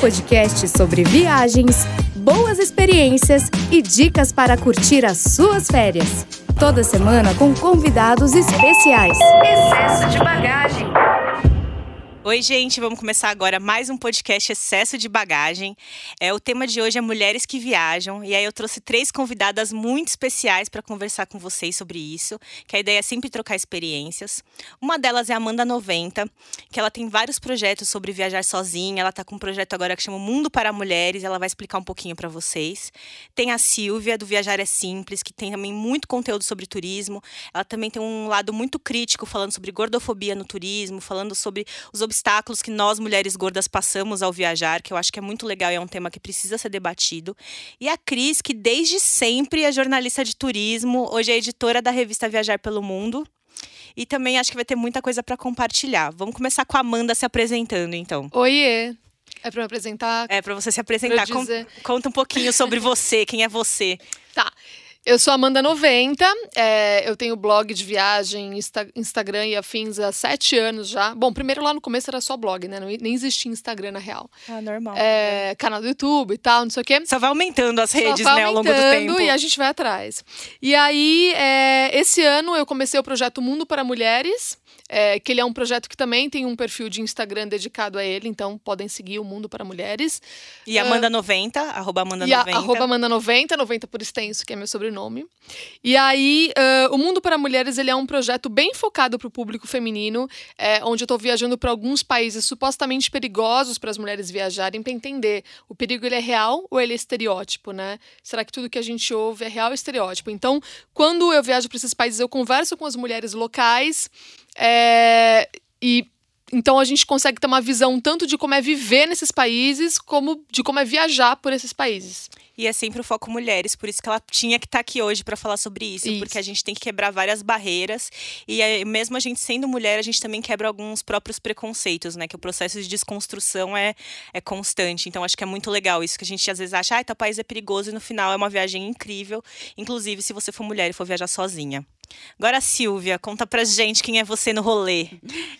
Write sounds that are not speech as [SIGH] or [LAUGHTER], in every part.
podcast sobre viagens, boas experiências e dicas para curtir as suas férias. Toda semana com convidados especiais. Excesso de bagagem. Oi, gente, vamos começar agora mais um podcast Excesso de Bagagem. É, o tema de hoje é mulheres que viajam, e aí eu trouxe três convidadas muito especiais para conversar com vocês sobre isso, que a ideia é sempre trocar experiências. Uma delas é a Amanda 90, que ela tem vários projetos sobre viajar sozinha, ela está com um projeto agora que chama Mundo para Mulheres, ela vai explicar um pouquinho para vocês. Tem a Silvia, do Viajar é Simples, que tem também muito conteúdo sobre turismo. Ela também tem um lado muito crítico, falando sobre gordofobia no turismo, falando sobre os obstáculos que nós mulheres gordas passamos ao viajar, que eu acho que é muito legal e é um tema que precisa ser debatido. E a Cris, que desde sempre é jornalista de turismo, hoje é editora da revista Viajar pelo Mundo. E também acho que vai ter muita coisa para compartilhar. Vamos começar com a Amanda se apresentando, então. Oiê! É para me apresentar? É para você se apresentar. dizer... Conta um pouquinho sobre você, quem é você. Tá. Eu sou Amanda 90, é, eu tenho blog de viagem, Insta Instagram e afins há sete anos já. Bom, primeiro lá no começo era só blog, né? Não, nem existia Instagram na real. Ah, normal. É, canal do YouTube e tal, não sei o quê. Só vai aumentando as redes, né, ao longo do tempo. E a gente vai atrás. E aí, é, esse ano eu comecei o projeto Mundo para Mulheres, é, que ele é um projeto que também tem um perfil de Instagram dedicado a ele, então podem seguir o Mundo para Mulheres. E Amanda90, uh, arroba Amanda90. E a, arroba Amanda90, 90 por extenso, que é meu sobrenome. E aí, uh, o Mundo para Mulheres ele é um projeto bem focado para o público feminino, é, onde eu estou viajando para alguns países supostamente perigosos para as mulheres viajarem, para entender o perigo ele é real ou ele é estereótipo, né? Será que tudo que a gente ouve é real ou estereótipo? Então, quando eu viajo para esses países, eu converso com as mulheres locais, é, e então a gente consegue ter uma visão tanto de como é viver nesses países, como de como é viajar por esses países. E é sempre o foco mulheres, por isso que ela tinha que estar tá aqui hoje para falar sobre isso, isso, porque a gente tem que quebrar várias barreiras e mesmo a gente sendo mulher, a gente também quebra alguns próprios preconceitos, né? Que o processo de desconstrução é, é constante. Então acho que é muito legal isso que a gente às vezes acha, ah, tal país é perigoso e no final é uma viagem incrível, inclusive se você for mulher e for viajar sozinha. Agora, Silvia, conta pra gente quem é você no rolê.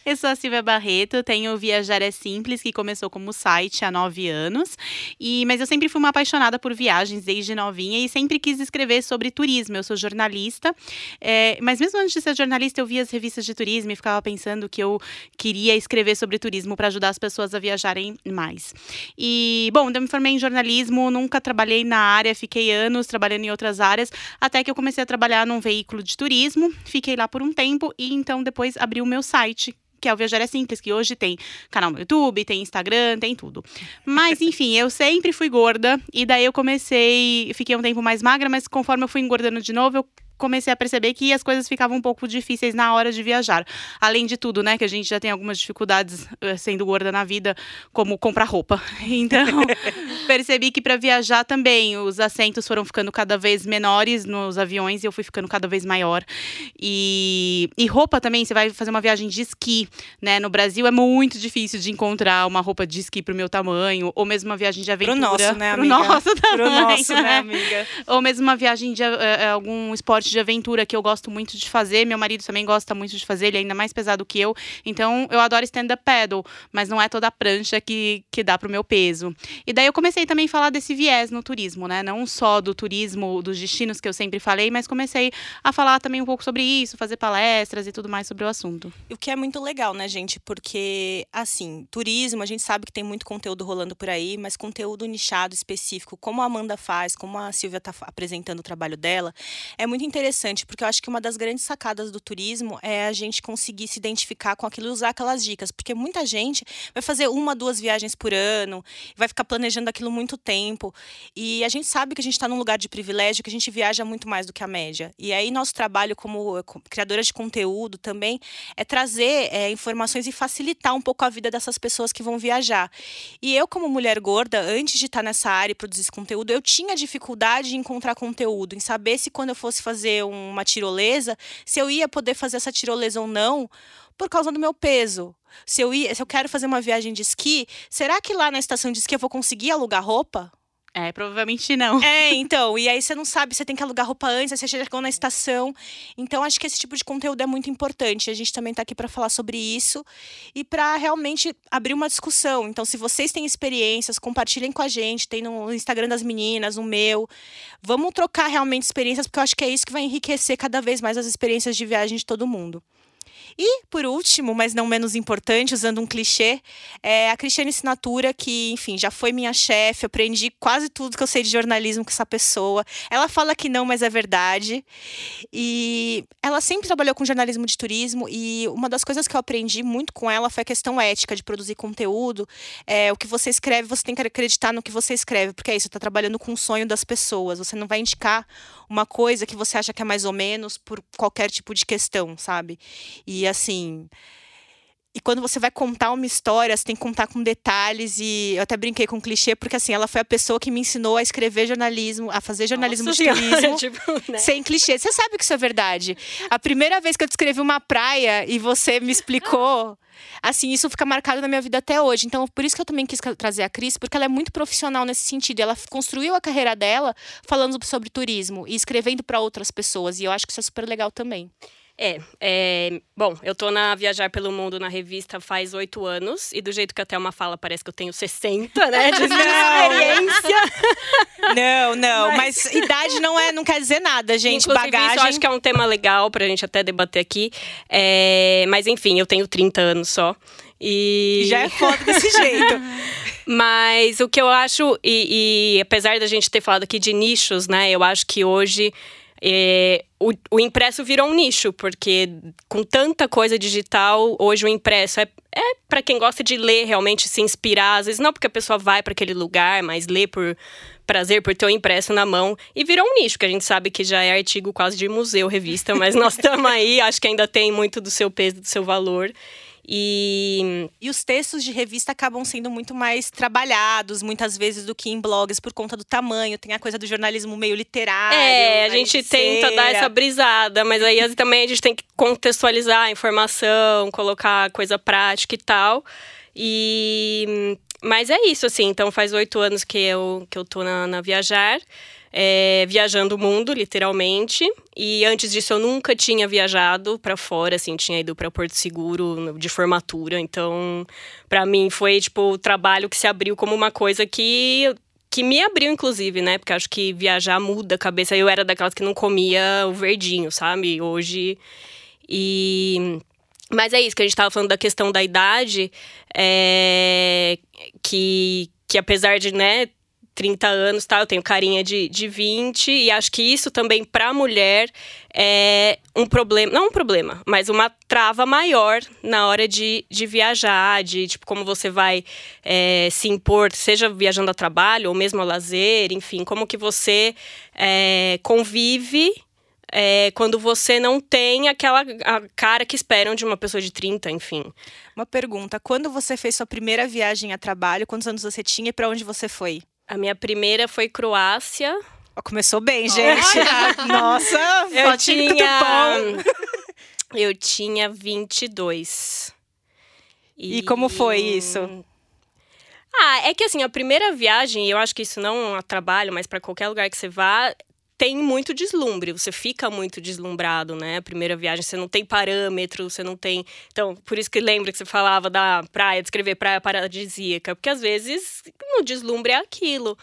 Eu sou a Silvia Barreto, tenho Viajar é Simples, que começou como site há nove anos. E, mas eu sempre fui uma apaixonada por viagens desde novinha e sempre quis escrever sobre turismo. Eu sou jornalista, é, mas mesmo antes de ser jornalista, eu via as revistas de turismo e ficava pensando que eu queria escrever sobre turismo para ajudar as pessoas a viajarem mais. E, bom, eu me formei em jornalismo, nunca trabalhei na área, fiquei anos trabalhando em outras áreas, até que eu comecei a trabalhar num veículo de turismo turismo, fiquei lá por um tempo e então depois abri o meu site, que é o Viajar é Simples, que hoje tem canal no YouTube, tem Instagram, tem tudo. Mas, [LAUGHS] enfim, eu sempre fui gorda, e daí eu comecei, fiquei um tempo mais magra, mas conforme eu fui engordando de novo, eu comecei a perceber que as coisas ficavam um pouco difíceis na hora de viajar. Além de tudo, né, que a gente já tem algumas dificuldades uh, sendo gorda na vida, como comprar roupa. [LAUGHS] Então, percebi que para viajar também os assentos foram ficando cada vez menores nos aviões e eu fui ficando cada vez maior. E, e roupa também, você vai fazer uma viagem de esqui, né? No Brasil é muito difícil de encontrar uma roupa de esqui pro meu tamanho, ou mesmo uma viagem de aventura. Pro nosso, né, amiga? Pro nosso tamanho. Pro nosso, né, amiga? Ou mesmo uma viagem de uh, algum esporte de aventura que eu gosto muito de fazer. Meu marido também gosta muito de fazer, ele é ainda mais pesado que eu. Então eu adoro stand-up paddle, mas não é toda a prancha que, que dá pro meu peso. E daí eu comecei também a falar desse viés no turismo, né? Não só do turismo, dos destinos que eu sempre falei, mas comecei a falar também um pouco sobre isso, fazer palestras e tudo mais sobre o assunto. O que é muito legal, né, gente? Porque, assim, turismo, a gente sabe que tem muito conteúdo rolando por aí, mas conteúdo nichado, específico, como a Amanda faz, como a Silvia tá apresentando o trabalho dela, é muito interessante, porque eu acho que uma das grandes sacadas do turismo é a gente conseguir se identificar com aquilo e usar aquelas dicas. Porque muita gente vai fazer uma, duas viagens por ano, vai ficar planejando aquilo muito tempo. E a gente sabe que a gente está num lugar de privilégio, que a gente viaja muito mais do que a média. E aí, nosso trabalho como criadora de conteúdo também é trazer é, informações e facilitar um pouco a vida dessas pessoas que vão viajar. E eu, como mulher gorda, antes de estar nessa área e produzir esse conteúdo, eu tinha dificuldade em encontrar conteúdo, em saber se quando eu fosse fazer uma tirolesa, se eu ia poder fazer essa tirolesa ou não, por causa do meu peso. Se eu, ia, se eu quero fazer uma viagem de esqui, será que lá na estação de esqui eu vou conseguir alugar roupa? É, provavelmente não. É, então, e aí você não sabe, você tem que alugar roupa antes, aí você chegou na estação. Então, acho que esse tipo de conteúdo é muito importante. A gente também está aqui para falar sobre isso e para realmente abrir uma discussão. Então, se vocês têm experiências, compartilhem com a gente, tem no Instagram das meninas, no meu. Vamos trocar realmente experiências, porque eu acho que é isso que vai enriquecer cada vez mais as experiências de viagem de todo mundo. E, por último, mas não menos importante, usando um clichê, é a Cristiane Sinatura, que, enfim, já foi minha chefe, aprendi quase tudo que eu sei de jornalismo com essa pessoa. Ela fala que não, mas é verdade. E ela sempre trabalhou com jornalismo de turismo, e uma das coisas que eu aprendi muito com ela foi a questão ética de produzir conteúdo. É, o que você escreve, você tem que acreditar no que você escreve, porque é isso, você está trabalhando com o sonho das pessoas. Você não vai indicar uma coisa que você acha que é mais ou menos por qualquer tipo de questão, sabe? E assim. E quando você vai contar uma história, você tem que contar com detalhes. E eu até brinquei com um clichê, porque assim, ela foi a pessoa que me ensinou a escrever jornalismo, a fazer jornalismo Nossa de [LAUGHS] turismo. tipo, né? Sem clichê. Você sabe que isso é verdade. A primeira vez que eu descrevi uma praia e você me explicou, assim, isso fica marcado na minha vida até hoje. Então, por isso que eu também quis trazer a Cris, porque ela é muito profissional nesse sentido. Ela construiu a carreira dela falando sobre turismo e escrevendo para outras pessoas. E eu acho que isso é super legal também. É, é, bom, eu tô na Viajar pelo Mundo na revista faz oito anos, e do jeito que a Thelma fala, parece que eu tenho 60, né, de [LAUGHS] experiência. Não, não, mas, idade não é, não quer dizer nada, gente. Inclusive, Bagagem. isso eu acho que é um tema legal pra gente até debater aqui. É, mas enfim, eu tenho 30 anos só. E Já é foda desse [LAUGHS] jeito. Mas o que eu acho, e, e apesar da gente ter falado aqui de nichos, né? Eu acho que hoje é, o, o impresso virou um nicho, porque com tanta coisa digital, hoje o impresso é, é para quem gosta de ler, realmente se inspirar. Às vezes não porque a pessoa vai para aquele lugar, mas lê por prazer, por ter o impresso na mão. E virou um nicho, que a gente sabe que já é artigo quase de museu, revista, mas nós estamos aí, [LAUGHS] acho que ainda tem muito do seu peso, do seu valor. E E os textos de revista acabam sendo muito mais trabalhados, muitas vezes, do que em blogs, por conta do tamanho. Tem a coisa do jornalismo meio literário. É, a gente tenta dar essa brisada, mas aí também a gente tem que contextualizar a informação, colocar coisa prática e tal. E mas é isso, assim. Então faz oito anos que eu, que eu tô na, na Viajar. é, viajando o mundo, literalmente. E antes disso eu nunca tinha viajado para fora, assim, tinha ido para Porto Seguro de formatura. Então, para mim foi tipo o trabalho que se abriu como uma coisa que que me abriu, inclusive, né? Porque acho que viajar muda a cabeça. Eu era daquelas que não comia o verdinho, sabe? Hoje. E. Mas é isso, que a gente tava falando da questão da idade, é, que, que apesar de, né, 30 anos, tá? Eu tenho carinha de, de 20, e acho que isso também, pra mulher, é um problema. Não um problema, mas uma trava maior na hora de, de viajar, de tipo, como você vai é, se impor, seja viajando a trabalho ou mesmo a lazer, enfim, como que você é, convive. É, quando você não tem aquela a cara que esperam de uma pessoa de 30, enfim. Uma pergunta: quando você fez sua primeira viagem a trabalho, quantos anos você tinha e para onde você foi? A minha primeira foi Croácia. Começou bem, gente. [LAUGHS] Nossa, Eu tinha. [LAUGHS] Eu tinha 22. E como foi isso? Ah, é que assim, a primeira viagem, eu acho que isso não a trabalho, mas para qualquer lugar que você vá, tem muito deslumbre. Você fica muito deslumbrado, né? A primeira viagem, você não tem parâmetro, você não tem. Então, por isso que lembra que você falava da praia, descrever praia paradisíaca, porque às vezes no deslumbre é aquilo.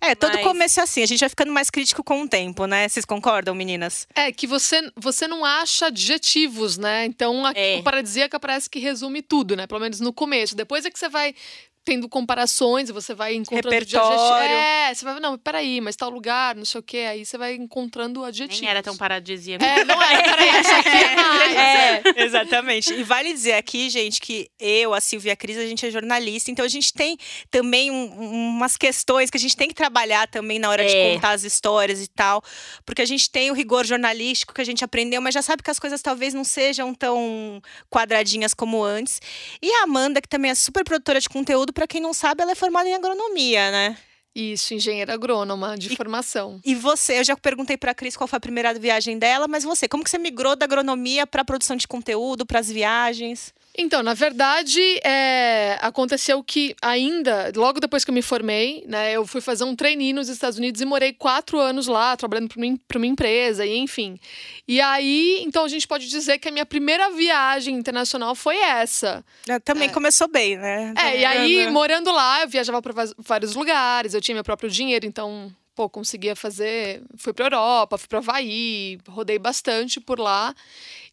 É, todo Mas- começo é assim. A gente vai ficando mais crítico com o tempo, né? Vocês concordam, meninas? É, que você, você não acha adjetivos, né? Então, a, É. o paradisíaca parece que resume tudo, né? Pelo menos no começo. Depois é que você vai tendo comparações, você vai encontrando de Repertório. É, você vai, não, peraí, mas tal lugar, não sei o quê. Aí você vai encontrando adjetivos. Nem era tão paradisíaco. É, não é, peraí, [LAUGHS] isso aqui é mais. É, exatamente. E vale dizer aqui, gente, que eu, a Silvia e a Cris, a gente é jornalista, então a gente tem também um- umas questões que a gente tem que trabalhar também na hora de É. contar as histórias e tal. Porque a gente tem o rigor jornalístico que a gente aprendeu, mas já sabe que as coisas talvez não sejam tão quadradinhas como antes. E a Amanda, que também é super produtora de conteúdo, pra quem não sabe, ela é formada em agronomia, né? Isso, engenheira agrônoma de formação. E você, eu já perguntei pra Cris qual foi a primeira viagem dela, mas você, como que você migrou da agronomia pra produção de conteúdo, pras viagens? Então, na verdade, é, aconteceu que ainda, logo depois que eu me formei, né, eu fui fazer um trainee nos Estados Unidos e morei quatro anos lá, trabalhando para uma, empresa, e enfim. E aí, então a gente pode dizer que a minha primeira viagem internacional foi essa. Também é. começou bem, né? É, e aí, morando lá, eu viajava para vários lugares, eu tinha meu próprio dinheiro, então pô, conseguia fazer. Fui para Europa, fui para Havaí, rodei bastante por lá.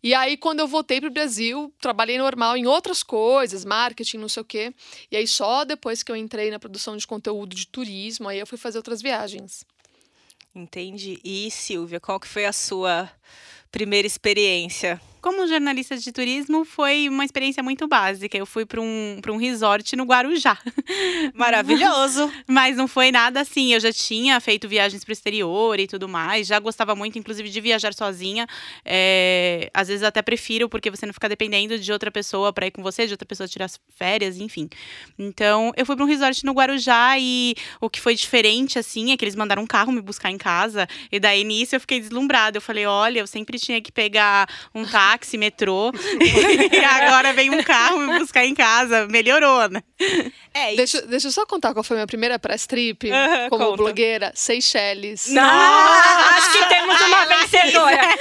E aí, quando eu voltei para o Brasil, trabalhei normal em outras coisas, marketing, não sei o quê. E aí, só depois que eu entrei na produção de conteúdo de turismo, aí eu fui fazer outras viagens. Entendi. E Silvia, qual que foi a sua primeira experiência? Como jornalista de turismo, foi uma experiência muito básica. Eu fui para um, um resort no Guarujá. [LAUGHS] Maravilhoso! Mas não foi nada assim. Eu já tinha feito viagens para o exterior e tudo mais. Já gostava muito, inclusive, de viajar sozinha. É, às vezes até prefiro, porque você não fica dependendo de outra pessoa para ir com você, de outra pessoa tirar férias, enfim. Então, eu fui para um resort no Guarujá e o que foi diferente, assim, é que eles mandaram um carro me buscar em casa. E daí, nisso, eu fiquei deslumbrada. Eu falei, olha, eu sempre tinha que pegar um táxi táxi, metrô. [LAUGHS] e agora vem um carro me buscar em casa. Melhorou, né? É, deixa, deixa eu só contar qual foi a minha primeira press trip como conta. blogueira. Seychelles. Não, acho que temos uma vencedora. [LAUGHS]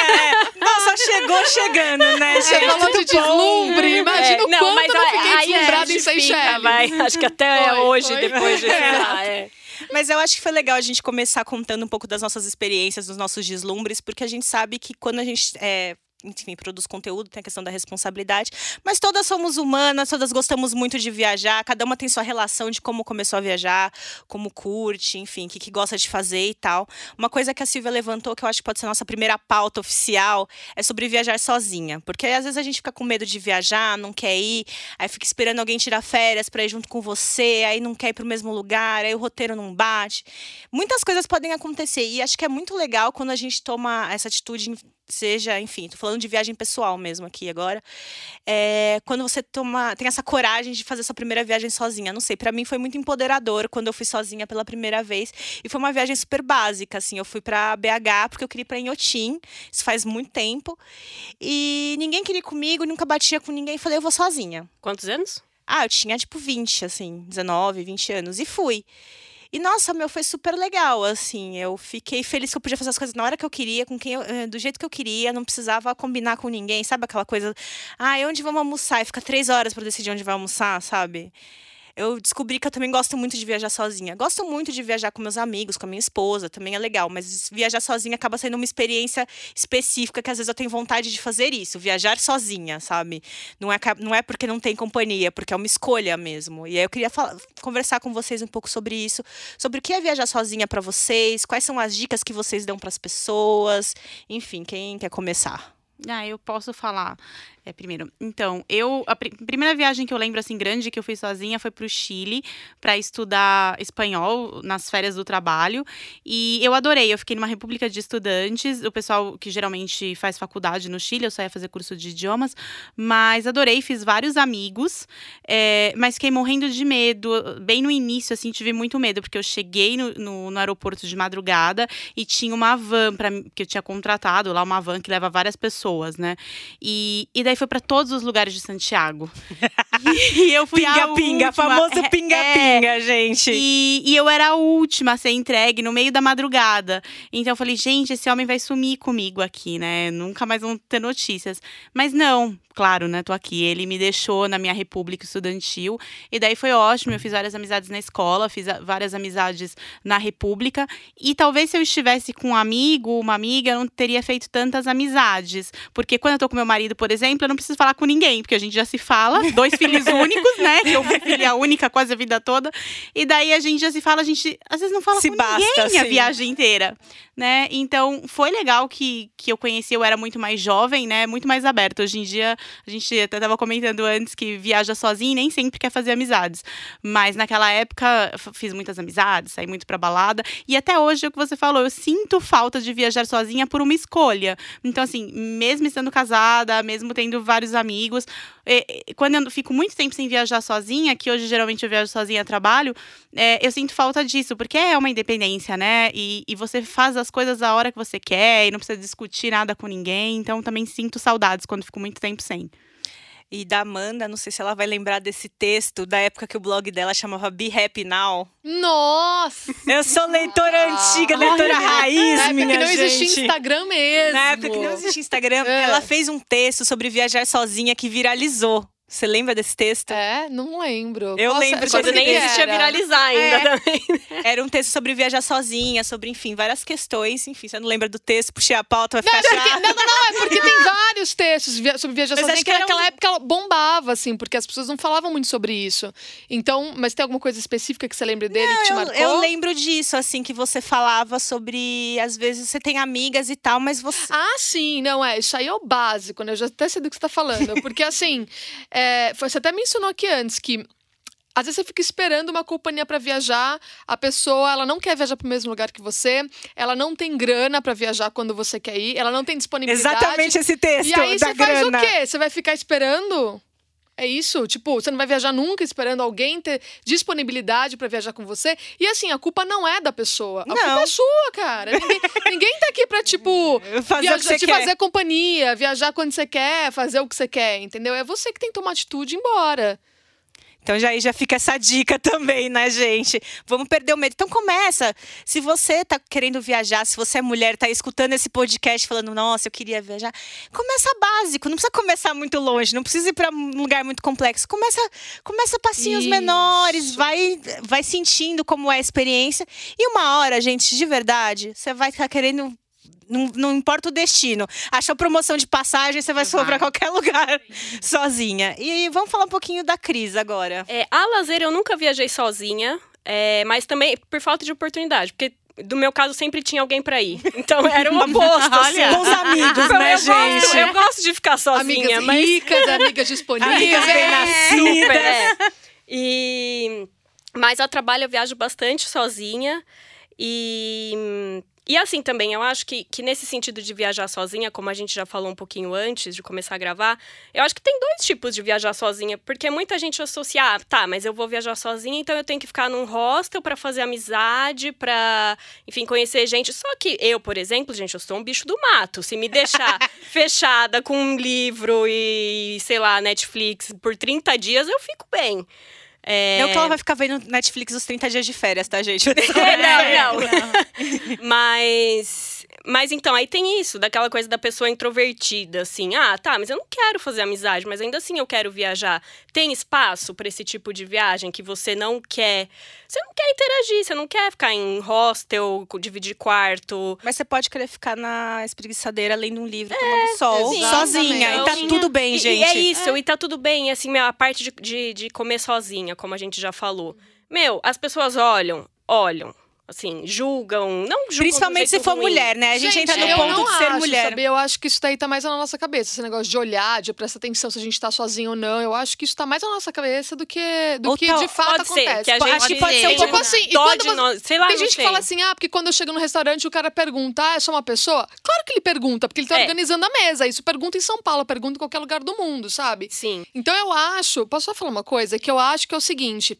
É, nossa, chegou chegando, né? Você falou de deslumbre. Imagina é, o quanto mas eu fiquei deslumbrada em Seychelles. Vai. Acho que até foi, hoje, foi. depois de... É. [LAUGHS] Mas eu acho que foi legal a gente começar contando um pouco das nossas experiências, dos nossos deslumbres, porque a gente sabe que quando a gente é, enfim, produz conteúdo, tem a questão da responsabilidade. Mas todas somos humanas, todas gostamos muito de viajar, cada uma tem sua relação de como começou a viajar, como curte, enfim, o que, que gosta de fazer e tal. Uma coisa que a Silvia levantou, que eu acho que pode ser a nossa primeira pauta oficial, é sobre viajar sozinha. Porque às vezes a gente fica com medo de viajar, não quer ir, aí fica esperando alguém tirar férias para ir junto com você, aí não quer ir para o mesmo lugar, aí o roteiro não bate. Muitas coisas podem acontecer e acho que é muito legal quando a gente toma essa atitude seja, enfim, tô falando de viagem pessoal mesmo aqui agora. É, quando você toma, tem essa coragem de fazer sua primeira viagem sozinha. Não sei, para mim foi muito empoderador quando eu fui sozinha pela primeira vez. E foi uma viagem super básica, assim. Eu fui para BH porque eu queria ir pra Inhotim. Isso faz muito tempo. E ninguém queria ir comigo, nunca batia com ninguém. Falei, eu vou sozinha. Quantos anos? Ah, eu tinha tipo 20, assim, 19, 20 anos. E fui. E nossa, meu, foi super legal, assim. Eu fiquei feliz que eu podia fazer as coisas na hora que eu queria, com quem eu, eh, do jeito que eu queria, não precisava combinar com ninguém, sabe aquela coisa, ah, onde vamos almoçar? E fica três horas para decidir onde vai almoçar, sabe? Eu descobri que eu também gosto muito de viajar sozinha. Gosto muito de viajar com meus amigos, com a minha esposa, também é legal, mas viajar sozinha acaba sendo uma experiência específica que às vezes eu tenho vontade de fazer isso, viajar sozinha, sabe? Não é, não é porque não tem companhia, é porque é uma escolha mesmo. E aí eu queria falar, conversar com vocês um pouco sobre isso, sobre o que é viajar sozinha para vocês, quais são as dicas que vocês dão para as pessoas, enfim, quem quer começar? Ah, eu posso falar. É, primeiro. Então, eu. A pr primeira viagem que eu lembro, assim, grande que eu fui sozinha foi para o Chile para estudar espanhol nas férias do trabalho. E eu adorei. Eu fiquei numa república de estudantes. O pessoal que geralmente faz faculdade no Chile, eu só ia fazer curso de idiomas. Mas adorei, fiz vários amigos. É, mas fiquei morrendo de medo. Bem no início, assim, tive muito medo, porque eu cheguei no, no, no aeroporto de madrugada e tinha uma van pra, que eu tinha contratado lá, uma van que leva várias pessoas, né? E, e daí foi para todos os lugares de Santiago. [LAUGHS] e eu fui pinga, a pinga, famoso é, pinga-pinga, é, gente. E, e eu era a última a ser entregue no meio da madrugada. Então eu falei, gente, esse homem vai sumir comigo aqui, né? Nunca mais vão ter notícias. Mas não, claro, né? Tô aqui. Ele me deixou na minha república estudantil. E daí foi ótimo. Eu fiz várias amizades na escola, fiz várias amizades na república. E talvez se eu estivesse com um amigo, uma amiga, eu não teria feito tantas amizades. Porque quando eu tô com meu marido, por exemplo, eu não preciso falar com ninguém, porque a gente já se fala. Dois filhos [LAUGHS] únicos, né? Que eu fui filha única quase a vida toda. E daí a gente já se fala, a gente às vezes não fala se com basta, ninguém assim. a viagem inteira, né? Então foi legal que, que eu conheci, eu era muito mais jovem, né? Muito mais aberta. Hoje em dia a gente até estava comentando antes que viaja sozinho e nem sempre quer fazer amizades. Mas naquela época fiz muitas amizades, saí muito pra balada. E até hoje, é o que você falou, eu sinto falta de viajar sozinha por uma escolha. Então, assim, mesmo estando casada, mesmo tendo vários amigos, quando eu fico muito tempo sem viajar sozinha, que hoje geralmente eu viajo sozinha a trabalho, é, eu sinto falta disso, porque é uma independência, né? E, e você faz as coisas a hora que você quer e não precisa discutir nada com ninguém. Então, também sinto saudades quando fico muito tempo sem. E da Amanda, não sei se ela vai lembrar desse texto da época que o blog dela chamava Be Happy Now. Nossa! Eu sou leitora antiga, leitora raiz, Na época minha que não gente. existia Instagram mesmo. Na época que não existia Instagram, É. ela fez um texto sobre viajar sozinha que viralizou. Você lembra desse texto? É, não lembro. Eu Qual- lembro Quando nem era? existia viralizar ainda É. também. Era um texto sobre viajar sozinha, sobre, enfim, várias questões. Enfim, você não lembra do texto, puxei a pauta, vai Não, ficar chato. não, não, não, é porque tem vários textos sobre viajar Mas sozinha acho que que naquela um- época ela bombava, assim, porque as pessoas não falavam muito sobre isso. Então, mas tem alguma coisa específica que você lembre dele que te Eu, marcou? eu lembro disso, assim, que você falava sobre. Às vezes você tem amigas e tal, mas você. Ah, sim, não é. Isso aí é o básico, né? Eu já até sei do que você tá falando. Porque, assim, é, [LAUGHS] foi- você até mencionou aqui antes que. Às vezes você fica esperando uma companhia para viajar, a pessoa ela não quer viajar para o mesmo lugar que você, ela não tem grana para viajar quando você quer ir, ela não tem disponibilidade. Exatamente esse texto E aí da você faz grana. o quê? Você vai ficar esperando? É isso? Tipo, você não vai viajar nunca esperando alguém ter disponibilidade pra viajar com você. E assim, a culpa não é da pessoa. A Não. culpa é sua, cara. Ninguém, [LAUGHS] ninguém tá aqui pra, tipo, Fazer viajar, te quer. fazer companhia, viajar quando você quer, fazer o que você quer, entendeu? É você que tem que tomar atitude e ir embora. Então já aí já fica essa dica [LAUGHS] também, né, gente? Vamos perder o medo. Então começa. Se você tá querendo viajar, se você é mulher, tá escutando esse podcast falando, nossa, eu queria viajar, começa básico, não precisa começar muito longe, não precisa ir para um lugar muito complexo. Começa, começa passinhos Isso. menores, vai vai sentindo como é a experiência e uma hora, gente, de verdade, você vai estar querendo não, não importa o destino. Achou promoção de passagem, você vai para qualquer lugar sozinha. E vamos falar um pouquinho da Cris agora. É, a lazer eu nunca viajei sozinha, é, mas também por falta de oportunidade, porque do meu caso sempre tinha alguém pra ir. Então era [LAUGHS] o oposto, assim. Olha. Bons amigos, Então, né, eu, gosto, gente? eu gosto de ficar sozinha, amigas mas ricas, amigas disponíveis. Amigas bem É. nascidas. É. E mas a trabalho eu viajo bastante sozinha e e assim também, eu acho que, que nesse sentido de viajar sozinha, como a gente já falou um pouquinho antes de começar a gravar, eu acho que tem dois tipos de viajar sozinha, porque muita gente associa, ah, tá, mas eu vou viajar sozinha, então eu tenho que ficar num hostel pra fazer amizade, pra, enfim, conhecer gente. Só que eu, por exemplo, gente, eu sou um bicho do mato. Se me deixar [LAUGHS] fechada com um livro e, sei lá, Netflix por 30 dias, eu fico bem. É... Não que ela vai ficar vendo Netflix os 30 dias de férias, tá, gente? [LAUGHS] não, não. mas, mas então, aí tem isso, daquela coisa da pessoa introvertida, assim. Ah, tá, mas eu não quero fazer amizade, mas ainda assim eu quero viajar. Tem espaço para esse tipo de viagem que você não quer. Você não quer interagir, você não quer ficar em hostel, dividir quarto. Mas você pode querer ficar na espreguiçadeira lendo um livro, tomando sol, exatamente. sozinha. E tá Então, tudo bem, gente. E é isso, e tá tudo bem. E, assim, a parte de, de, de comer sozinha, como a gente já falou. Meu, as pessoas olham, olham, assim, julgam. Não julgam. Principalmente se for ruim. mulher, né? A gente, entra no eu ponto de ser acho, mulher. Sabe? Eu acho que isso daí tá mais na nossa cabeça. Esse negócio de olhar, de prestar atenção se a gente tá sozinho ou não. Eu acho que isso tá mais na nossa cabeça do que, do Ou que tal- de fato Pode ser, acontece. que a gente acho que pode ser um pouco assim, e quando você- nós- sei lá, Tem gente que sei. fala assim, ah, porque quando eu chego no restaurante o cara pergunta, ah, é só uma pessoa? Claro que ele pergunta, porque ele tá É. organizando a mesa. Isso pergunta em São Paulo, pergunta em qualquer lugar do mundo, sabe? Sim. Então eu acho, posso só falar uma coisa? Que eu acho que é o seguinte.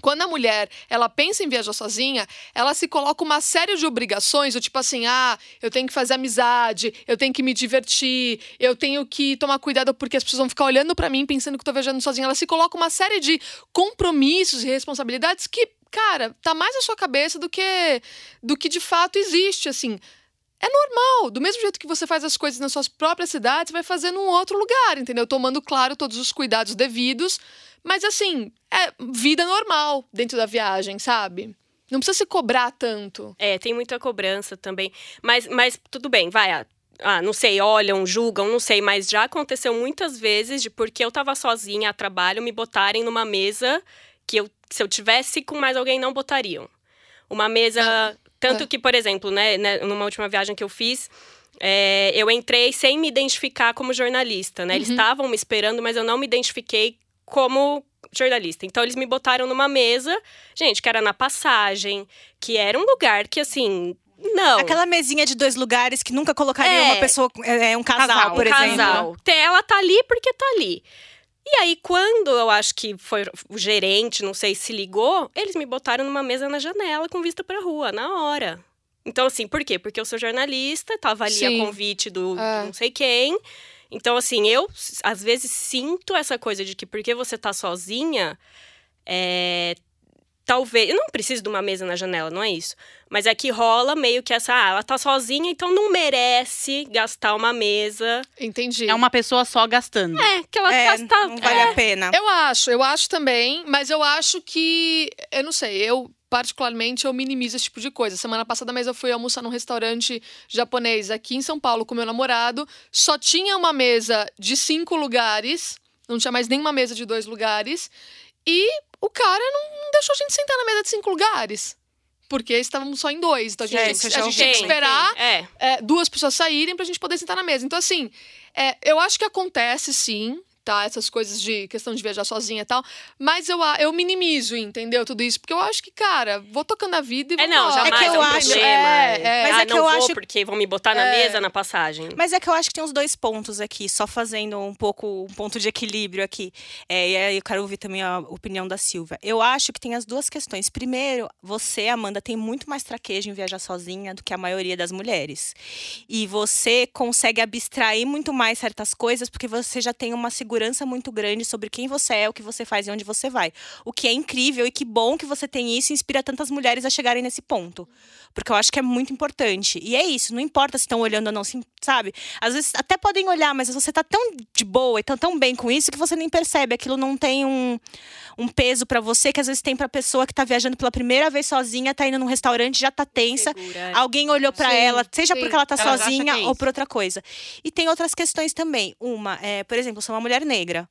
Quando a mulher, ela pensa em viajar sozinha, ela se coloca uma série de obrigações, do tipo assim, ah, eu tenho que fazer amizade, eu tenho que me divertir, eu tenho que tomar cuidado porque as pessoas vão ficar olhando pra mim pensando que eu tô viajando sozinha. Ela se coloca uma série de compromissos e responsabilidades que, cara, tá mais na sua cabeça do que do que de fato existe, assim. É normal, do mesmo jeito que você faz as coisas nas suas próprias cidades, você vai fazer num outro lugar, entendeu? Tomando, claro, todos os cuidados devidos, mas assim, é vida normal dentro da viagem, sabe? Não precisa se cobrar tanto. É, tem muita cobrança também. Mas, mas tudo bem, vai. Ah, ah, não sei, olham, julgam, não sei, mas já aconteceu muitas vezes de porque eu tava sozinha a trabalho, me botarem numa mesa que eu, se eu tivesse com mais alguém, não botariam. Uma mesa. Tanto é. que, por exemplo, né, né, numa última viagem que eu fiz. é, eu entrei sem me identificar como jornalista, né? Eles estavam me esperando, mas eu não me identifiquei como jornalista. Então eles me botaram numa mesa, gente, que era na passagem, que era um lugar que assim, não. Aquela mesinha de dois lugares que nunca colocaria É. uma pessoa, é, um casal, Casal, por um exemplo. casal. Ela tá ali porque tá ali. E aí, quando eu acho que foi o gerente, não sei, se ligou, eles me botaram numa mesa na janela com vista pra rua, na hora. Então, assim, por quê? Porque eu sou jornalista, tava ali Sim. a convite do É. não sei quem. Então, assim, eu às vezes sinto essa coisa de que porque você tá sozinha, é, talvez. Eu não preciso de uma mesa na janela, não é isso. Mas é que rola meio que essa. Ah, ela tá sozinha, então não merece gastar uma mesa. Entendi. É uma pessoa só gastando. É, que ela É, gasta. não vale é, a pena. Eu acho, eu acho também, mas eu acho que. Eu não sei, eu. Particularmente, eu minimizo esse tipo de coisa. Semana passada, mas eu fui almoçar num restaurante japonês aqui em São Paulo com meu namorado. Só tinha uma mesa de cinco lugares, não tinha mais nenhuma mesa de dois lugares. E o cara não deixou a gente sentar na mesa de cinco lugares. Porque estávamos só em dois. Então a gente, É, tinha isso que- a é gente tinha que esperar É. é, duas pessoas saírem pra gente poder sentar na mesa. Então, assim, é, eu acho que acontece sim, tá? Essas coisas de questão de viajar sozinha e tal. Mas eu, eu minimizo, entendeu? Tudo isso. Porque eu acho que, cara, vou tocando a vida e É, vamos não, jamais É que é, eu um acho- problema. É, é. Mas ah, é que não eu vou acho- porque vão me botar na É. mesa na passagem. Mas é que eu acho que tem uns dois pontos aqui, só fazendo um pouco um ponto de equilíbrio aqui. É, e aí eu quero ouvir também a opinião da Silvia. Eu acho que tem as duas questões. Primeiro, você, Amanda, tem muito mais traquejo em viajar sozinha do que a maioria das mulheres. E você consegue abstrair muito mais certas coisas porque você já tem uma segurança muito grande sobre quem você é, o que você faz e onde você vai. O que é incrível e que bom que você tem isso e inspira tantas mulheres a chegarem nesse ponto. Porque eu acho que é muito importante. E é isso, não importa se estão olhando ou não, sabe? Às vezes até podem olhar, mas você tá tão de boa e tão, tão bem com isso que você nem percebe. Aquilo não tem um, um peso pra você que às vezes tem pra pessoa que tá viajando pela primeira vez sozinha, tá indo num restaurante, já tá tensa. Segura. Alguém olhou Sim, ela, seja sim. porque ela tá acham sozinha é ou por outra coisa. E tem outras questões também. Uma, é, por exemplo, sou uma mulher negra.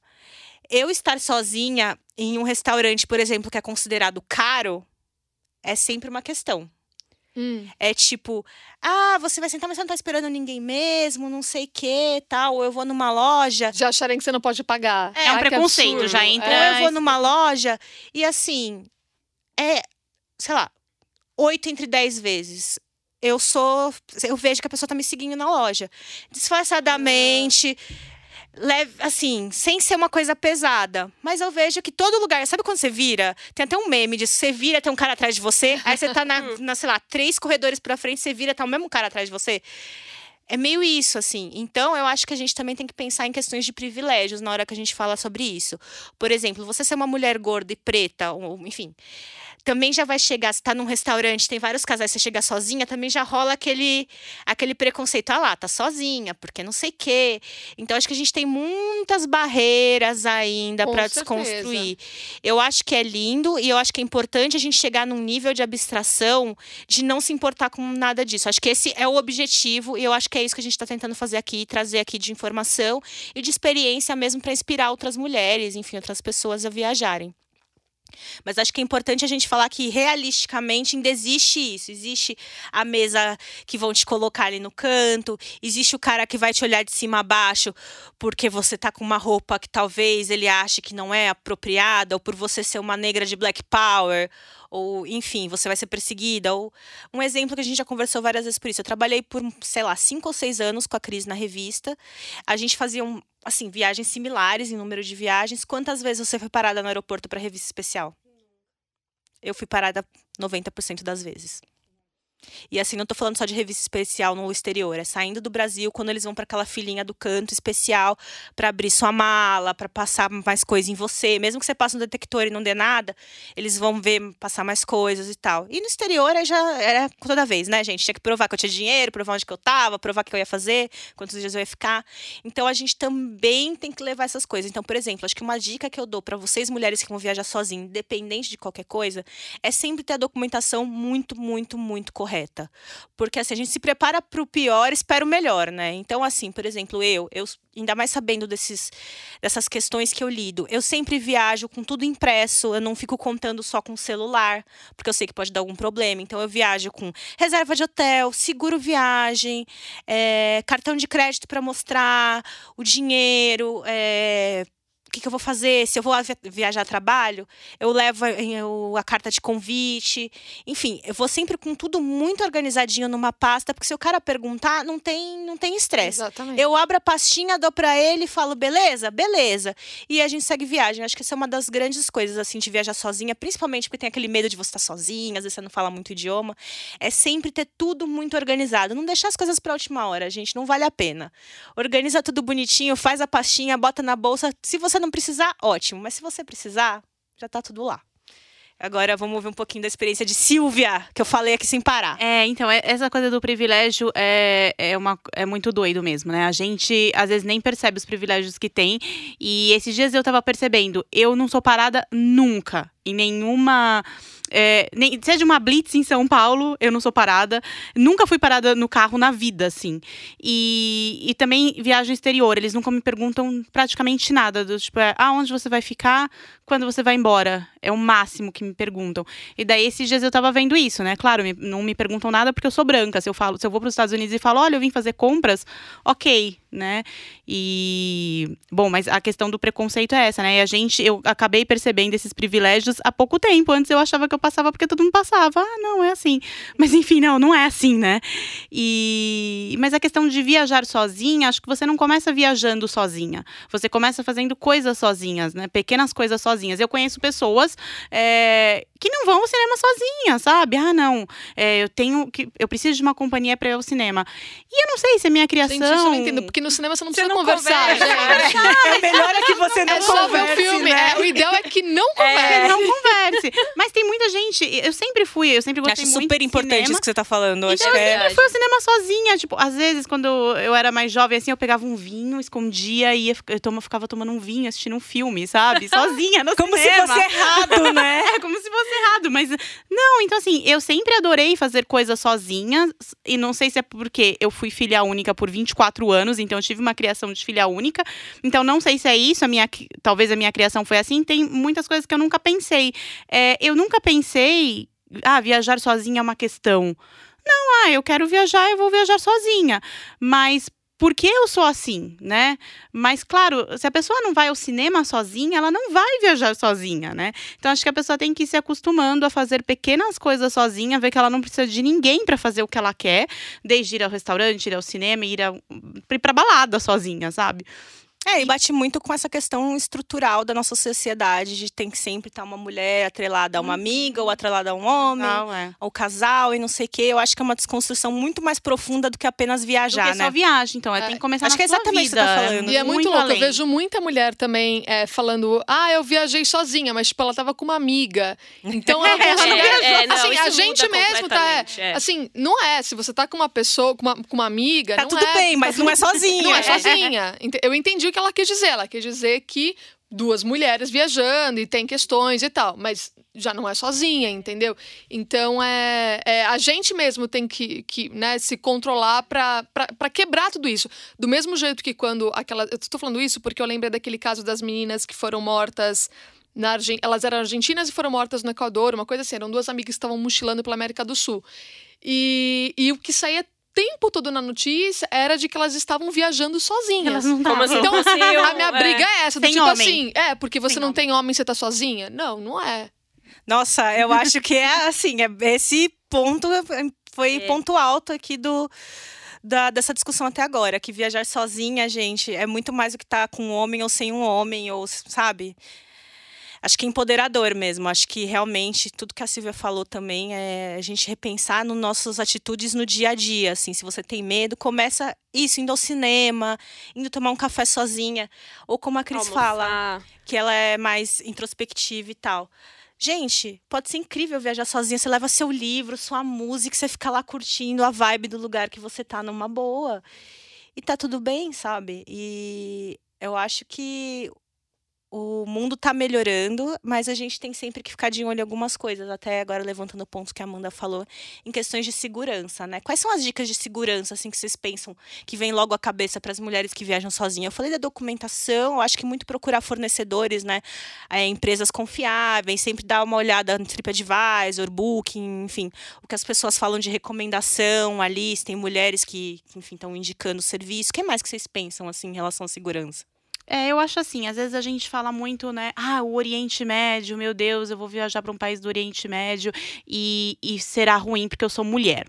Eu estar sozinha em um restaurante, por exemplo, que é considerado caro, é sempre uma questão. Hum. É tipo, ah, você vai sentar, mas você não tá esperando ninguém mesmo, não sei o que, tal. Ou eu vou numa loja, De acharem que você não pode pagar. É um Ai, que preconceito, já entra- ou É. eu vou numa loja e assim, é, sei lá, oito entre dez vezes. Eu sou. Eu vejo que a pessoa tá me seguindo na loja. Disfarçadamente. Leve, assim, sem ser uma coisa pesada. Mas eu vejo que todo lugar. Sabe quando você vira? Tem até um meme disso. Você vira, tem um cara atrás de você. Aí você tá na, [LAUGHS] na, sei lá, três corredores pra frente, você vira, tá o mesmo cara atrás de você. É meio isso, assim. Então, eu acho que a gente também tem que pensar em questões de privilégios na hora que a gente fala sobre isso. Por exemplo, você ser uma mulher gorda e preta, ou, enfim. Também já vai chegar, se tá num restaurante, tem vários casais, você chega sozinha, também já rola aquele, aquele preconceito. Ah lá, tá sozinha, porque não sei o quê. Então, acho que a gente tem muitas barreiras ainda para desconstruir. Eu acho que é lindo e eu acho que é importante a gente chegar num nível de abstração de não se importar com nada disso. Acho que esse é o objetivo e eu acho que é isso que a gente está tentando fazer aqui, trazer aqui de informação e de experiência mesmo para inspirar outras mulheres, enfim, outras pessoas a viajarem. Mas acho que é importante a gente falar que realisticamente ainda existe isso. Existe a mesa que vão te colocar ali no canto, existe o cara que vai te olhar de cima a baixo porque você tá com uma roupa que talvez ele ache que não é apropriada, ou por você ser uma negra de Black Power, ou enfim, você vai ser perseguida. Ou um exemplo que a gente já conversou várias vezes por isso. Eu trabalhei por, sei lá, cinco ou seis anos com a Cris na revista. A gente fazia um, assim, viagens similares em número de viagens. Quantas vezes você foi parada no aeroporto para revista especial? Eu fui parada 90% das vezes. E assim, não tô falando só de revista especial no exterior, é saindo do Brasil quando eles vão para aquela filinha do canto especial para abrir sua mala, para passar mais coisa em você, mesmo que você passe no detector e não dê nada, eles vão ver passar mais coisas e tal. E no exterior aí já era toda vez, né, gente? Tinha que provar que eu tinha dinheiro, provar onde que eu tava, provar que eu ia fazer, quantos dias eu ia ficar. Então a gente também tem que levar essas coisas. Então, por exemplo, acho que uma dica que eu dou para vocês mulheres que vão viajar sozinhas, independente de qualquer coisa, é sempre ter a documentação muito, muito, muito correta. Porque assim, a gente se prepara para o pior, espera o melhor, né? Então, assim, por exemplo, eu, eu ainda mais sabendo desses, dessas questões que eu lido, eu sempre viajo com tudo impresso, eu não fico contando só com o celular, porque eu sei que pode dar algum problema. Então, eu viajo com reserva de hotel, seguro viagem, é, cartão de crédito para mostrar, o dinheiro, é, o que, que eu vou fazer, se eu vou viajar a trabalho, eu levo eu, a carta de convite. Enfim, eu vou sempre com tudo muito organizadinho numa pasta, porque se o cara perguntar, não tem não tem estresse. Eu abro a pastinha, dou para ele e falo, beleza? Beleza. E a gente segue viagem. Acho que essa é uma das grandes coisas, assim, de viajar sozinha, principalmente porque tem aquele medo de você estar sozinha, às vezes você não fala muito idioma. É sempre ter tudo muito organizado. Não deixar as coisas pra última hora, gente. Não vale a pena. Organiza tudo bonitinho, faz a pastinha, bota na bolsa. Se você não precisar, ótimo. Mas se você precisar, já tá tudo lá. Agora vamos ouvir um pouquinho da experiência de Silvia, que eu falei aqui sem parar. É, então, é, essa coisa do privilégio é, é, uma, é muito doido mesmo, né? A gente às vezes nem percebe os privilégios que tem. E esses dias eu tava percebendo, eu não sou parada nunca em nenhuma. É, nem, seja uma blitz em São Paulo, eu não sou parada. Nunca fui parada no carro na vida, assim. E, e também viagem exterior, eles nunca me perguntam praticamente nada. Do tipo, é, ah, onde você vai ficar? Quando você vai embora? É o máximo que me perguntam. E daí, esses dias eu tava vendo isso, né? Claro, me, não me perguntam nada porque eu sou branca. Se eu falo, se eu vou para os Estados Unidos e falo, olha, eu vim fazer compras, ok, né? E bom, mas a questão do preconceito é essa, né? E a gente, eu acabei percebendo esses privilégios há pouco tempo. Antes eu achava que eu passava porque todo mundo passava. Ah, não, é assim. Mas enfim, não, não é assim, né? E mas a questão de viajar sozinha, acho que você não começa viajando sozinha. Você começa fazendo coisas sozinhas, né? Pequenas coisas sozinhas. Eu conheço pessoas é, que não vão ao cinema sozinha, sabe? Ah, não, é, eu tenho que eu preciso de uma companhia para ir ao cinema. E eu não sei se é minha criação. Gente, eu não entendo, porque no cinema você não você precisa não conversar, conversa, gente. É [LAUGHS] melhor é que você não é converse. É só ver o filme. Né? É, o ideal é que não converse. É, não converse. Mas tem muita gente. Eu sempre fui, eu sempre gostei Acho muito. super importante cinema. isso que você tá falando. Então, acho que eu é. fui ao cinema sozinha. Tipo, às vezes, quando eu era mais jovem, assim, eu pegava um vinho, escondia e eu toma, ficava tomando um vinho, assistindo um filme, sabe? [LAUGHS] Sozinha no como cinema. Como se fosse errado, né? [LAUGHS] é, como se fosse errado. Mas, não, então assim, eu sempre adorei fazer coisas sozinha. E não sei se é porque eu fui filha única por 24 anos, então eu tive uma criação de filha única. Então, não sei se é isso, a minha, talvez a minha criação foi assim. Tem muitas coisas que eu nunca pensei. É, eu nunca pensei, ah, viajar sozinha é uma questão. Não, ah, eu quero viajar, eu vou viajar sozinha. Mas por que eu sou assim, né? Mas, claro, se a pessoa não vai ao cinema sozinha, ela não vai viajar sozinha, né? Então, acho que a pessoa tem que ir se acostumando a fazer pequenas coisas sozinha, ver que ela não precisa de ninguém para fazer o que ela quer, desde ir ao restaurante, ir ao cinema, ir, a, ir pra balada sozinha, sabe? É, e bate muito com essa questão estrutural da nossa sociedade, de tem que sempre estar uma mulher atrelada a uma amiga, ou atrelada a um homem, Não, é. ou casal, e não sei o quê. Eu acho que é uma desconstrução muito mais profunda do que apenas viajar, do que né? só viagem, então. É, tem que começar acho na que é exatamente vida. Você tá falando. E é muito, muito louco. Além. Eu vejo muita mulher também é, falando, ah, eu viajei sozinha, mas tipo, ela tava com uma amiga. Então [LAUGHS] ela, é, não é, não, assim, a gente mesmo tá. É. Assim, não é. Se você tá com uma pessoa, com uma, com uma amiga. Tá tudo é, bem, mas tá [LAUGHS] não é sozinha. Não é sozinha. Eu entendi o que ela quis dizer. Ela quer dizer que duas mulheres viajando e tem questões e tal, mas já não é sozinha, entendeu? Então é, é a gente mesmo tem que, que né, se controlar para quebrar tudo isso. Do mesmo jeito que quando aquela. Eu estou falando isso porque eu lembrei daquele caso das meninas que foram mortas. Na Argen... Elas eram argentinas e foram mortas no Equador, uma coisa assim. Eram duas amigas que estavam mochilando pela América do Sul. E, e o que saía tempo todo na notícia era de que elas estavam viajando sozinhas. Elas não Como assim? Então, eu, [LAUGHS] a minha é. briga é essa, do Tem tipo homem. assim, é, porque você Tem não homem. tem homem, você tá sozinha? Não, não é. Nossa, eu [LAUGHS] acho que é assim, é esse ponto foi É. ponto alto aqui do da, dessa discussão até agora, que viajar sozinha, gente, é muito mais do que estar com um homem ou sem um homem, ou sabe? Acho que é empoderador mesmo. Acho que realmente tudo que a Silvia falou também é a gente repensar nas nossas atitudes no dia a dia. Assim, se você tem medo, começa isso, indo ao cinema, indo tomar um café sozinha. Ou como a Cris fala, que ela é mais introspectiva e tal. Gente, pode ser incrível viajar sozinha. Você leva seu livro, sua música, você fica lá curtindo a vibe do lugar que você tá numa boa. E tá tudo bem, sabe? E eu acho que o mundo tá melhorando, mas a gente tem sempre que ficar de olho em algumas coisas, até agora levantando o ponto que a Amanda falou, em questões de segurança, né? Quais são as dicas de segurança, assim, que vocês pensam que vem logo à cabeça para as mulheres que viajam sozinhas? Eu falei da documentação, acho que muito procurar fornecedores, né? É, empresas confiáveis, sempre dar uma olhada no TripAdvisor, Booking, enfim, o que as pessoas falam de recomendação ali, se tem mulheres que, enfim, estão indicando serviço. O que mais que vocês pensam, assim, em relação à segurança? É, eu acho assim, às vezes a gente fala muito, né? Ah, o Oriente Médio, meu Deus, eu vou viajar para um país do Oriente Médio e, e será ruim porque eu sou mulher.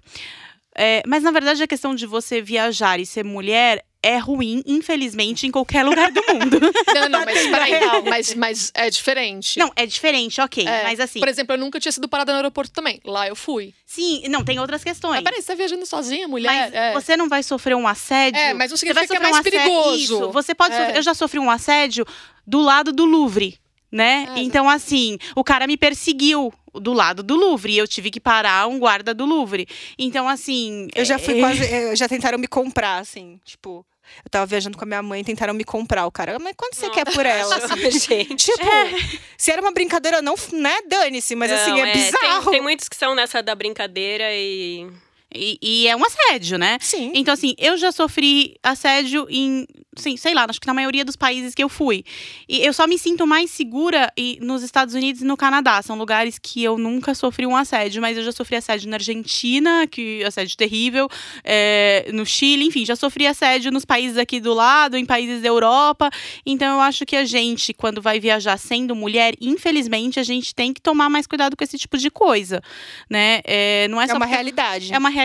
É, mas na verdade a questão de você viajar e ser mulher é ruim, infelizmente, em qualquer lugar do mundo. [LAUGHS] Não, não, mas peraí, não, mas, mas é diferente. Não, é diferente, ok. É, mas assim. Por exemplo, eu nunca tinha sido parada no aeroporto também. Lá eu fui. Sim, não, tem outras questões. Mas peraí, você tá viajando sozinha, mulher? Mas é. você não vai sofrer um assédio. É, mas não você vai significa que é sofrer mais um assédio- perigoso. Isso, você pode É. sofrer. Eu já sofri um assédio do lado do Louvre. Né? É, então, assim, o cara me perseguiu do lado do Louvre e eu tive que parar um guarda do Louvre. Então, assim. Eu já fui é- quase. eh, Já tentaram me comprar, assim, tipo. Eu tava viajando com a minha mãe, tentaram me comprar. O cara, mas quanto você quer por ela? assim? Gente. Tipo, se era uma brincadeira, não, né? Dane-se, mas assim, Não, é, bizarro. Tem, tem muitos que são nessa da brincadeira e. E, e é um assédio, né? Sim. Então, assim, eu já sofri assédio em, sim, sei lá, acho que na maioria dos países que eu fui. E eu só me sinto mais segura e, nos Estados Unidos e no Canadá. São lugares que eu nunca sofri um assédio, mas eu já sofri assédio na Argentina, que assédio terrível, é, no Chile, enfim, já sofri assédio nos países aqui do lado, em países da Europa. Então, eu acho que a gente, quando vai viajar sendo mulher, infelizmente, a gente tem que tomar mais cuidado com esse tipo de coisa, né? É, não é, É só uma realidade. É uma realidade,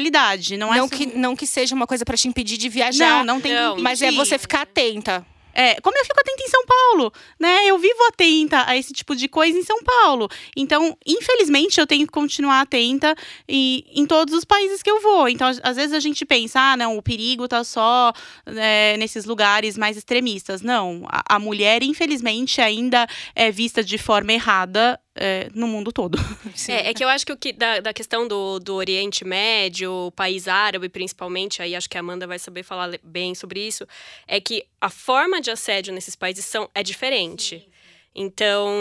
não, não, é só- que, não que seja uma coisa pra te impedir de viajar. Não, não tem Não, que Mas é você ficar atenta. É, como eu fico atenta em São Paulo, né? Eu vivo atenta a esse tipo de coisa em São Paulo. Então, infelizmente, eu tenho que continuar atenta e, em todos os países que eu vou. Então, às- vezes a gente pensa, ah, não, o perigo tá só né, nesses lugares mais extremistas. Não, a, a mulher, infelizmente, ainda é vista de forma errada é, no mundo todo. [LAUGHS] É, é que eu acho que, o que da, da questão do, do Oriente Médio, país árabe principalmente, aí acho que a Amanda vai saber falar bem sobre isso, é que a forma de assédio nesses países são, é diferente. Então,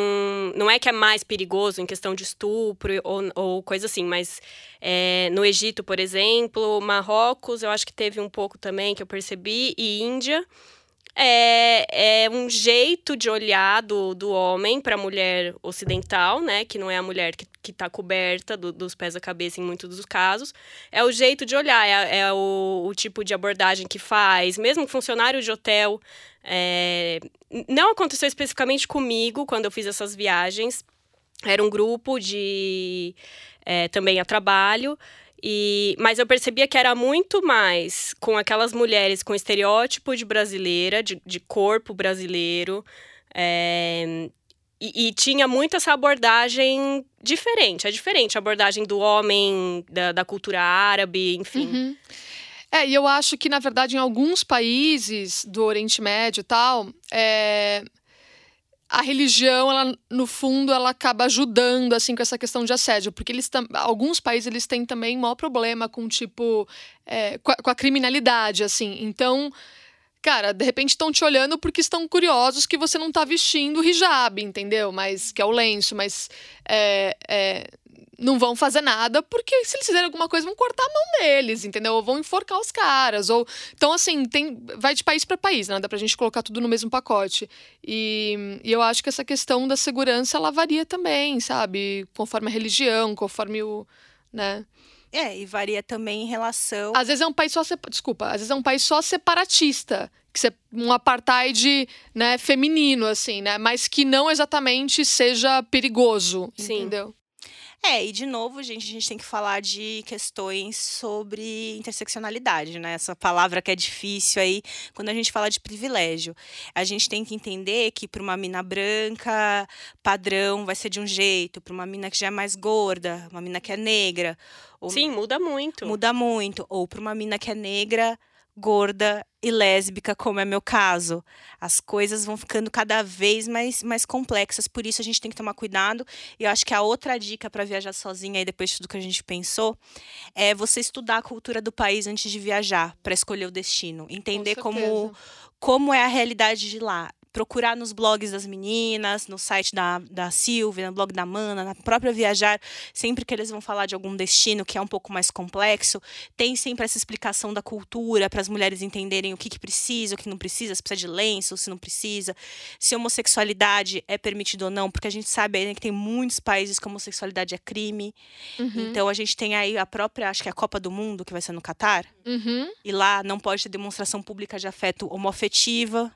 não é que é mais perigoso em questão de estupro ou, ou coisa assim, mas é, no Egito, por exemplo, Marrocos, eu acho que teve um pouco também que eu percebi, e Índia. É, é um jeito de olhar do, do homem para a mulher ocidental, né? Que não é a mulher que, que tá coberta do- dos pés à cabeça em muitos dos casos. É o jeito de olhar, é, é o, o tipo de abordagem que faz. Mesmo funcionário de hotel. é, não aconteceu especificamente comigo quando eu fiz essas viagens. Era um grupo de. é, também a trabalho. E, mas eu percebia que era muito mais com aquelas mulheres com estereótipo de brasileira, de, de corpo brasileiro. é, e, e tinha muito essa abordagem diferente. É diferente a abordagem do homem, da, da cultura árabe, enfim. Uhum. É, e eu acho que, na verdade, em alguns países do Oriente Médio e tal, é, a religião, ela, no fundo, ela acaba ajudando, assim, com essa questão de assédio. Porque eles alguns países, eles têm também maior problema com, tipo, é, com, a, com a criminalidade, assim. Então... Cara, de repente estão te olhando porque estão curiosos que você não tá vestindo hijab, entendeu? Mas que é o lenço, mas é, é, não vão fazer nada porque se eles fizerem alguma coisa vão cortar a mão deles, entendeu? Ou vão enforcar os caras, ou então assim tem vai de país para país, né? Dá pra gente colocar tudo no mesmo pacote. E, e eu acho que essa questão da segurança ela varia também, sabe? Conforme a religião, conforme o, né? É, e varia também em relação. Às vezes é um país só sepa- desculpa, às vezes é um país só separatista, que se- um apartheid, né, feminino assim, né, mas que não exatamente seja perigoso, Sim. entendeu? É, e de novo, gente, a gente tem que falar de questões sobre interseccionalidade, né? Essa palavra que é difícil aí quando a gente fala de privilégio. A gente tem que entender que para uma mina branca, padrão vai ser de um jeito, para uma mina que já é mais gorda, uma mina que é negra, ou Sim, muda muito. muda muito, ou para uma mina que é negra, gorda e lésbica, como é meu caso. As coisas vão ficando cada vez mais, mais complexas, por isso a gente tem que tomar cuidado. E eu acho que a outra dica para viajar sozinha, aí depois de tudo que a gente pensou, é você estudar a cultura do país antes de viajar, para escolher o destino. Entender Com como, como é a realidade de lá. Procurar nos blogs das meninas, no site da, da Silvia, no blog da Mana, na própria Viajar, sempre que eles vão falar de algum destino que é um pouco mais complexo, tem sempre essa explicação da cultura para as mulheres entenderem o que, que precisa, o que não precisa, se precisa de lenço, se não precisa, se homossexualidade é permitido ou não, porque a gente sabe né, que tem muitos países que homossexualidade é crime. Uhum. Então a gente tem aí a própria, acho que é a Copa do Mundo, que vai ser no Catar. Uhum. E lá não pode ter demonstração pública de afeto homoafetiva.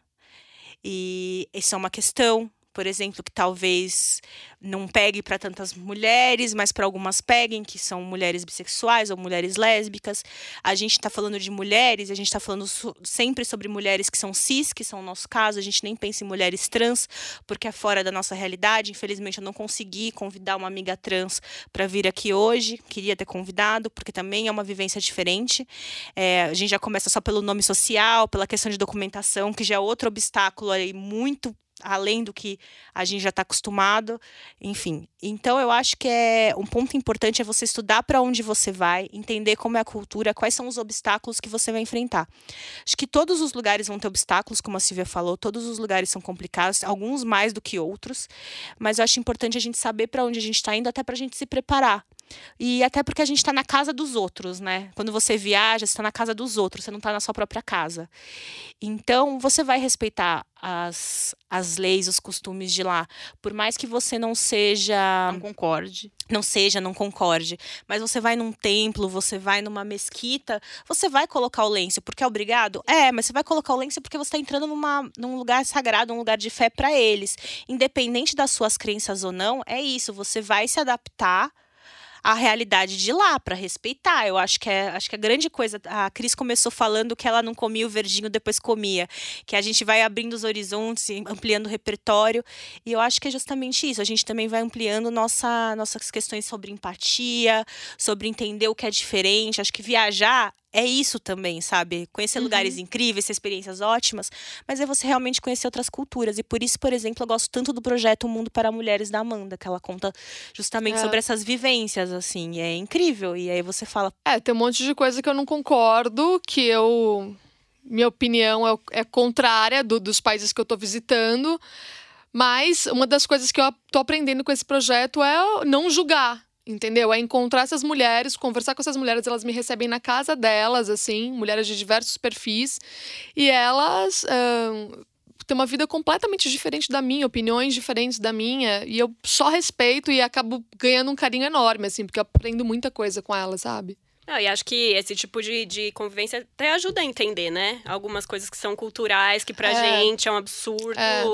E isso é uma questão por exemplo, que talvez não pegue para tantas mulheres, mas para algumas peguem, que são mulheres bissexuais ou mulheres lésbicas. A gente está falando de mulheres, a gente está falando sempre sobre mulheres que são cis, que são o nosso caso. A gente nem pensa em mulheres trans, porque é fora da nossa realidade. Infelizmente, eu não consegui convidar uma amiga trans para vir aqui hoje. Queria ter convidado, porque também é uma vivência diferente. É, a gente já começa só pelo nome social, pela questão de documentação, que já é outro obstáculo aí muito além do que a gente já está acostumado, enfim. Então eu acho que é um ponto importante é você estudar para onde você vai, entender como é a cultura, quais são os obstáculos que você vai enfrentar. Acho que todos os lugares vão ter obstáculos, como a Silvia falou, todos os lugares são complicados, alguns mais do que outros, mas eu acho importante a gente saber para onde a gente está indo, até para a gente se preparar. E até porque a gente está na casa dos outros, né? Quando você viaja, você está na casa dos outros, você não está na sua própria casa. Então, você vai respeitar as, as leis, os costumes de lá. Por mais que você não seja. Não concorde. Não seja, não concorde. Mas você vai num templo, você vai numa mesquita, você vai colocar o lenço, porque é obrigado? É, mas você vai colocar o lenço porque você está entrando numa, num lugar sagrado, um lugar de fé para eles. Independente das suas crenças ou não, é isso. Você vai se adaptar a realidade de lá para respeitar. Eu acho que é, acho que a grande coisa, a Cris começou falando que ela não comia o verdinho, depois comia, que a gente vai abrindo os horizontes, ampliando o repertório, e eu acho que é justamente isso. A gente também vai ampliando nossa, nossas questões sobre empatia, sobre entender o que é diferente. Acho que viajar é isso também, sabe? Conhecer uhum. lugares incríveis, ter experiências ótimas, mas é você realmente conhecer outras culturas. E por isso, por exemplo, eu gosto tanto do projeto O Mundo para Mulheres da Amanda, que ela conta justamente é. sobre essas vivências, assim. É incrível. E aí você fala. É, tem um monte de coisa que eu não concordo, que eu. Minha opinião é, é contrária do, dos países que eu tô visitando. Mas uma das coisas que eu tô aprendendo com esse projeto é não julgar Entendeu? É encontrar essas mulheres, conversar com essas mulheres, elas me recebem na casa delas, assim, mulheres de diversos perfis, e elas uh, têm uma vida completamente diferente da minha, opiniões diferentes da minha, e eu só respeito e acabo ganhando um carinho enorme, assim, porque eu aprendo muita coisa com elas, sabe? E acho que esse tipo de, de convivência até ajuda a entender, né? Algumas coisas que são culturais, que pra é. gente é um absurdo, é.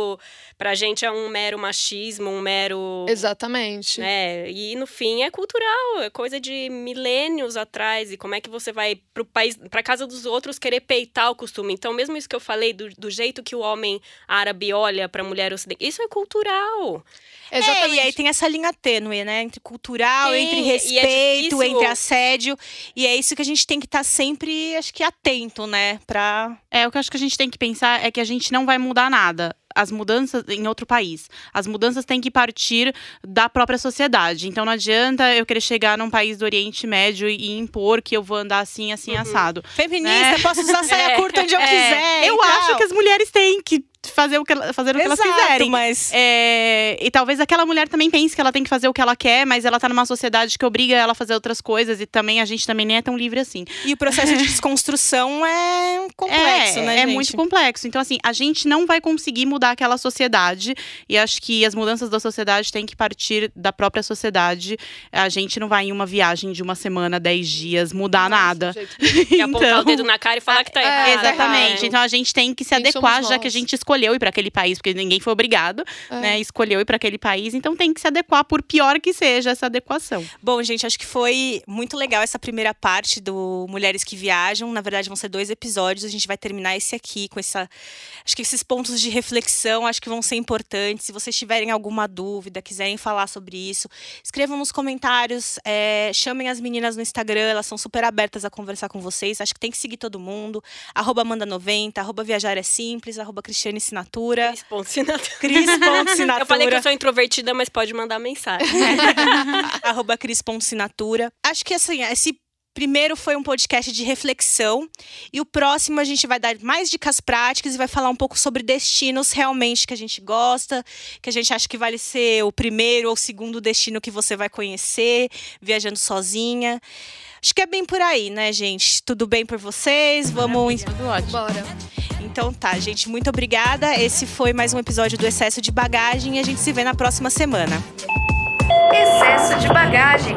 pra gente é um mero machismo, um mero. Exatamente. Né? E no fim é cultural, é coisa de milênios atrás. E como é que você vai pro país, pra casa dos outros querer peitar o costume? Então, mesmo isso que eu falei, do, do jeito que o homem árabe olha pra mulher ocidental, isso é cultural. Exatamente. É, e aí tem essa linha tênue, né? Entre cultural, Sim, entre é respeito, é entre assédio. E é isso que a gente tem que estar tá sempre, acho que, atento, né? Pra... É, o que eu acho que a gente tem que pensar é que a gente não vai mudar nada as mudanças em outro país. As mudanças têm que partir da própria sociedade. Então não adianta eu querer chegar num país do Oriente Médio e impor que eu vou andar assim, assim, uhum. assado. Feminista, né? posso usar saia [LAUGHS] é, curta onde eu é, quiser. Eu acho que as mulheres têm que fazer o que, fazer o que elas quiserem. Mas... É, e talvez aquela mulher também pense que ela tem que fazer o que ela quer, mas ela tá numa sociedade que obriga ela a fazer outras coisas e também a gente também nem é tão livre assim. E o processo de [LAUGHS] desconstrução é complexo, é, né? É gente? muito complexo. Então, assim, a gente não vai conseguir mudar aquela sociedade e acho que as mudanças da sociedade têm que partir da própria sociedade. A gente não vai em uma viagem de uma semana, dez dias, mudar Nossa, nada. E então, apontar o dedo [LAUGHS] na cara e falar que tá é, errado. Exatamente. Então a gente tem que se adequar, já que a gente escolheu escolheu ir para aquele país, porque ninguém foi obrigado, é. né? Escolheu ir para aquele país, então tem que se adequar, por pior que seja essa adequação. Bom, gente, acho que foi muito legal essa primeira parte do Mulheres que Viajam. Na verdade, vão ser dois episódios. A gente vai terminar esse aqui com essa. Acho que esses pontos de reflexão acho que vão ser importantes. Se vocês tiverem alguma dúvida, quiserem falar sobre isso, escrevam nos comentários, é, chamem as meninas no Instagram, elas são super abertas a conversar com vocês. Acho que tem que seguir todo mundo. Arroba Amanda90, arroba Viajar é Simples, arroba Cristiane assinatura. Cris ponto assinatura. Cris ponto assinatura. [LAUGHS] Eu falei que eu sou introvertida, mas pode mandar mensagem. [LAUGHS] Arroba Cris ponto assinatura. Acho que assim, esse primeiro foi um podcast de reflexão e o próximo a gente vai dar mais dicas práticas e vai falar um pouco sobre destinos realmente que a gente gosta, que a gente acha que vale ser o primeiro ou o segundo destino que você vai conhecer viajando sozinha. Acho que é bem por aí, né, gente? Tudo bem por vocês? Vamos. Tudo ótimo. Bora. Então tá, gente, muito obrigada. Esse foi mais um episódio do Excesso de Bagagem e a gente se vê na próxima semana. Excesso de Bagagem.